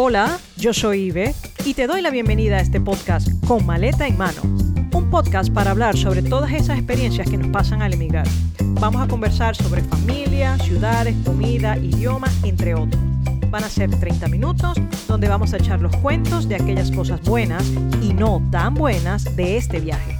Hola, yo soy Ive y te doy la bienvenida a este podcast Con Maleta en Mano. Un podcast para hablar sobre todas esas experiencias que nos pasan al emigrar. Vamos a conversar sobre familia, ciudades, comida, idioma, entre otros. Van a ser 30 minutos donde vamos a echar los cuentos de aquellas cosas buenas y no tan buenas de este viaje.